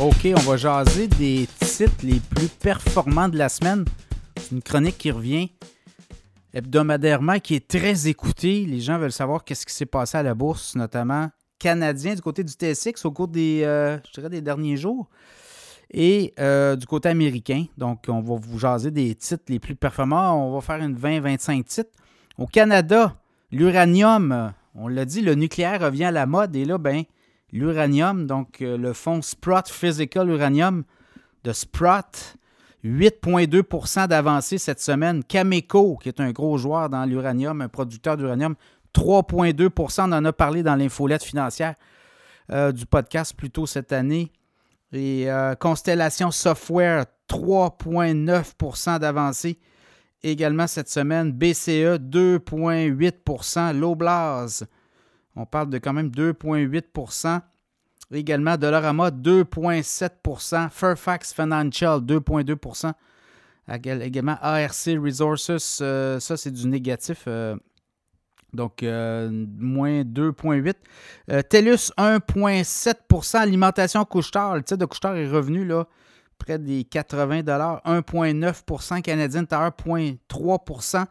OK, on va jaser des titres les plus performants de la semaine. C'est une chronique qui revient hebdomadairement, qui est très écoutée. Les gens veulent savoir qu'est-ce qui s'est passé à la bourse, notamment canadien du côté du TSX au cours des, euh, des derniers jours et euh, du côté américain. Donc, on va vous jaser des titres les plus performants. On va faire une 20-25 titres. Au Canada, l'uranium, on l'a dit, le nucléaire revient à la mode. Et là, ben, l'uranium, donc euh, le fonds Sprott Physical Uranium de Sprott, 8,2% d'avancée cette semaine. Cameco, qui est un gros joueur dans l'uranium, un producteur d'uranium, 3,2% On en a parlé dans l'infolette financière euh, du podcast plus tôt cette année. Et euh, Constellation Software, 3,9% d'avancée. Également cette semaine, BCE, 2,8% Loblaws, on parle de quand même 2,8% Également, Dollarama, 2,7% Fairfax Financial, 2,2% Également, ARC Resources, euh, ça c'est du négatif. Euh, donc, euh, moins 2,8. TELUS, 1,7% Alimentation Couchetard, le titre de Couchetard est revenu là, près des 80 1,9% Canadien Tower, 0,3%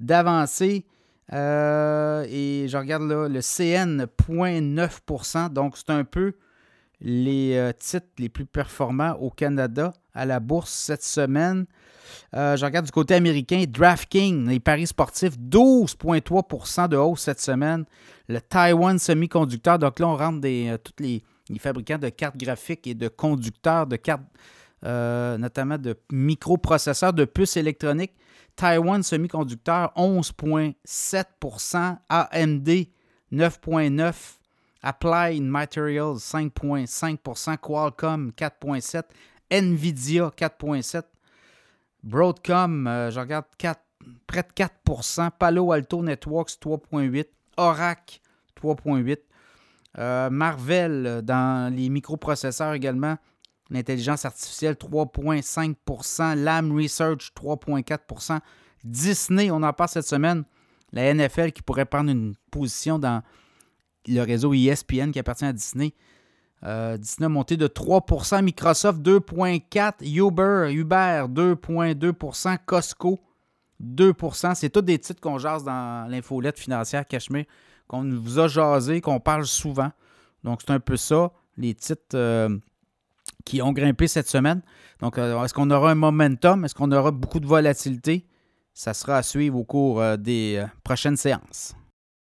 d'avancée. Euh, et je regarde là, le CN, 0,9% Donc, c'est un peu les euh, titres les plus performants au Canada à la bourse cette semaine. Euh, je regarde du côté américain, DraftKings, les paris sportifs, 12,3% de hausse cette semaine. Le Taiwan Semiconductor, donc là, on rentre des, tous les, les, fabricants de cartes graphiques et de conducteurs de cartes, notamment de microprocesseurs, de puces électroniques. Taiwan Semiconducteur 11,7% AMD 9,9% Applied Materials 5,5% Qualcomm 4,7% Nvidia 4,7% Broadcom, euh, je regarde près de 4% Palo Alto Networks 3,8% Oracle 3,8% euh, Marvel dans les microprocesseurs également L'intelligence artificielle, 3,5% Lam Research, 3,4% Disney, on en parle cette semaine. La NFL qui pourrait prendre une position dans le réseau ESPN qui appartient à Disney. Euh, Disney a monté de 3% Microsoft 2,4 Uber, Uber 2,2% Costco 2% C'est tous des titres qu'on jase dans l'infolette financière Cachemire, qu'on vous a jasé, qu'on parle souvent. Donc, c'est un peu ça, les titres euh, qui ont grimpé cette semaine. Donc, euh, est-ce qu'on aura un momentum? Est-ce qu'on aura beaucoup de volatilité? Ça sera à suivre au cours euh, des euh, prochaines séances.